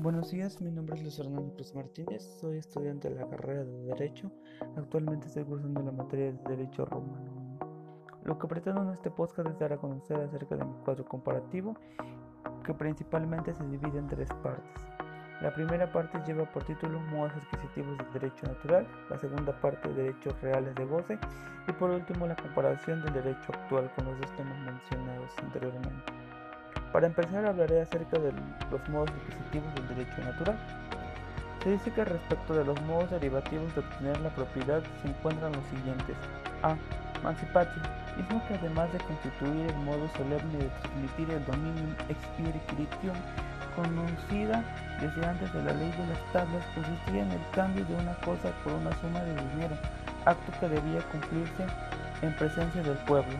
Buenos días, mi nombre es Luis Fernando Cruz Martínez, soy estudiante de la carrera de Derecho. Actualmente estoy cursando la materia de Derecho Romano. Lo que pretendo en este podcast es dar a conocer acerca de mi cuadro comparativo, que principalmente se divide en tres partes. La primera parte lleva por título Modos adquisitivos del derecho natural, la segunda parte Derechos reales de goce y por último la comparación del derecho actual con los dos temas mencionados anteriormente. Para empezar hablaré acerca de los modos adquisitivos del derecho natural. Se dice que respecto de los modos derivativos de obtener la propiedad se encuentran los siguientes. A. Mancipatio, mismo que además de constituir el modo solemne de transmitir el dominio ex conocida desde antes de la ley de las tablas, consistía en el cambio de una cosa por una suma de dinero, acto que debía cumplirse en presencia del pueblo.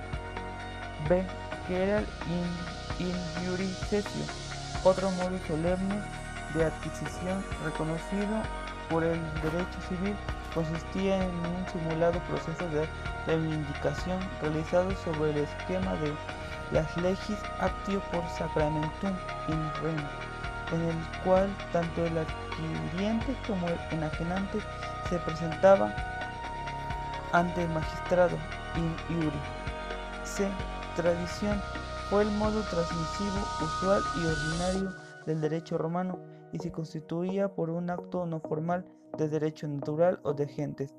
B. Que era el cesio, otro modo solemne de adquisición reconocido por el derecho civil, consistía en un simulado proceso de reivindicación realizado sobre el esquema de las legis actio por sacramentum in rem, en el cual tanto el adquiriente como el enajenante se presentaba ante el magistrado in iuri. C. Tradición fue el modo transmisivo usual y ordinario del derecho romano y se constituía por un acto no formal de derecho natural o de gentes,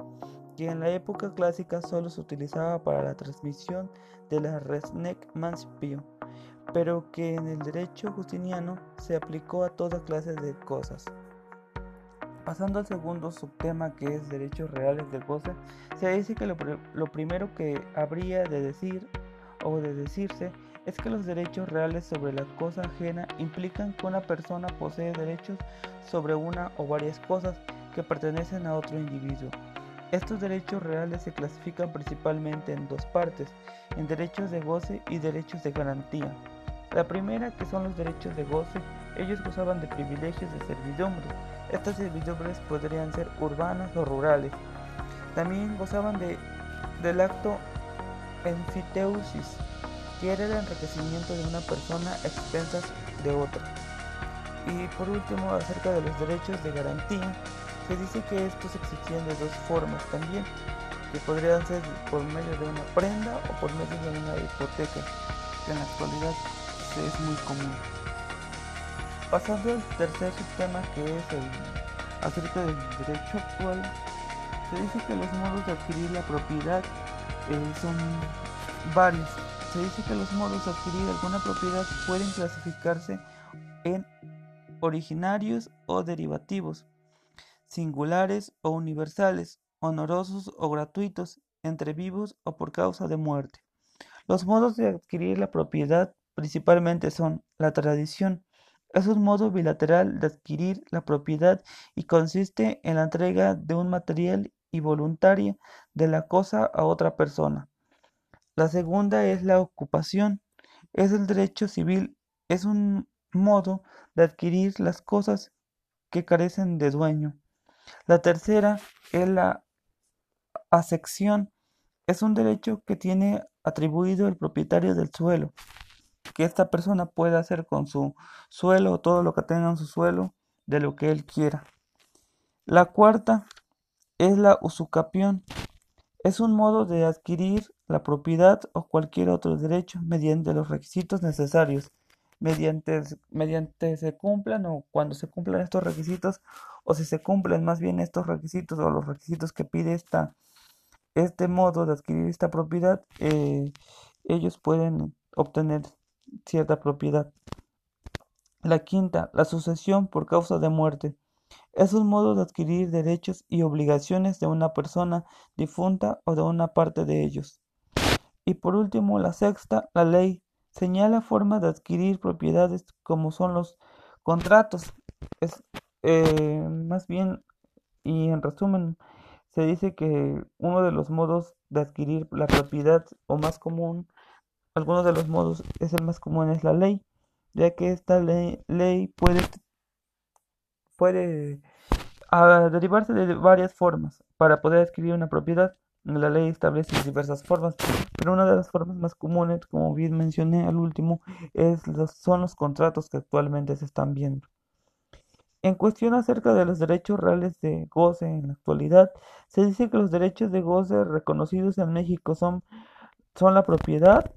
que en la época clásica solo se utilizaba para la transmisión de la res nec mancipio, pero que en el derecho justiniano se aplicó a toda clase de cosas. Pasando al segundo subtema que es derechos reales del goce, se dice que lo, lo primero que habría de decir o de decirse es que los derechos reales sobre la cosa ajena implican que una persona posee derechos sobre una o varias cosas que pertenecen a otro individuo. Estos derechos reales se clasifican principalmente en dos partes, en derechos de goce y derechos de garantía. La primera, que son los derechos de goce, ellos gozaban de privilegios de servidumbre. Estas servidumbres podrían ser urbanas o rurales. También gozaban de, del acto enfiteusis, que era el enriquecimiento de una persona a expensas de otra. Y por último, acerca de los derechos de garantía, se dice que estos existían de dos formas también, que podrían ser por medio de una prenda o por medio de una hipoteca, que en la actualidad es muy común. Pasando al tercer sistema que es el acerca del derecho actual, se dice que los modos de adquirir la propiedad eh, son varios se dice que los modos de adquirir alguna propiedad pueden clasificarse en originarios o derivativos, singulares o universales, honorosos o gratuitos, entre vivos o por causa de muerte. Los modos de adquirir la propiedad principalmente son la tradición, es un modo bilateral de adquirir la propiedad y consiste en la entrega de un material y voluntaria de la cosa a otra persona. La segunda es la ocupación. Es el derecho civil. Es un modo de adquirir las cosas que carecen de dueño. La tercera es la asección. Es un derecho que tiene atribuido el propietario del suelo. Que esta persona pueda hacer con su suelo todo lo que tenga en su suelo de lo que él quiera. La cuarta es la usucapión. Es un modo de adquirir la propiedad o cualquier otro derecho mediante los requisitos necesarios, mediante, mediante se cumplan o cuando se cumplan estos requisitos o si se cumplen más bien estos requisitos o los requisitos que pide esta, este modo de adquirir esta propiedad, eh, ellos pueden obtener cierta propiedad. La quinta, la sucesión por causa de muerte. Es un modo de adquirir derechos y obligaciones de una persona difunta o de una parte de ellos. Y por último, la sexta, la ley, señala formas de adquirir propiedades como son los contratos. Es eh, más bien, y en resumen, se dice que uno de los modos de adquirir la propiedad o más común, algunos de los modos es el más común es la ley, ya que esta ley, ley puede, puede ah, derivarse de varias formas para poder adquirir una propiedad. La ley establece diversas formas, pero una de las formas más comunes, como bien mencioné al último, es son los contratos que actualmente se están viendo. En cuestión acerca de los derechos reales de goce en la actualidad, se dice que los derechos de goce reconocidos en México son, son la propiedad,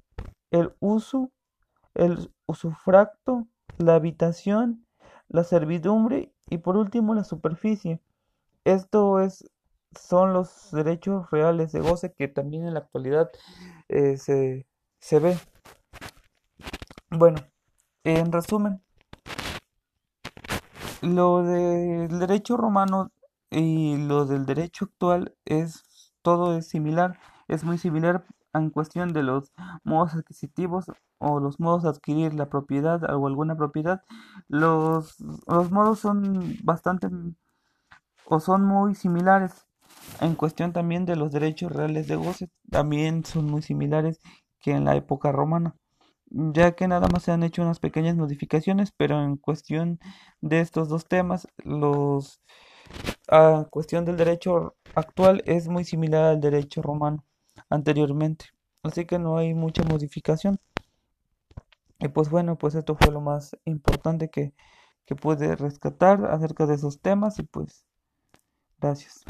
el uso, el usufracto, la habitación, la servidumbre y por último la superficie. Esto es, son los derechos reales de goce que también en la actualidad eh, se, se ve. Bueno, en resumen, lo del derecho romano y lo del derecho actual es todo es similar, es muy similar en cuestión de los modos adquisitivos o los modos de adquirir la propiedad o alguna propiedad. Los, los modos son bastante o son muy similares. En cuestión también de los derechos reales de goce, también son muy similares que en la época romana ya que nada más se han hecho unas pequeñas modificaciones, pero en cuestión de estos dos temas, los a cuestión del derecho actual es muy similar al derecho romano anteriormente, así que no hay mucha modificación. Y pues bueno, pues esto fue lo más importante que, que pude rescatar acerca de esos temas y pues gracias.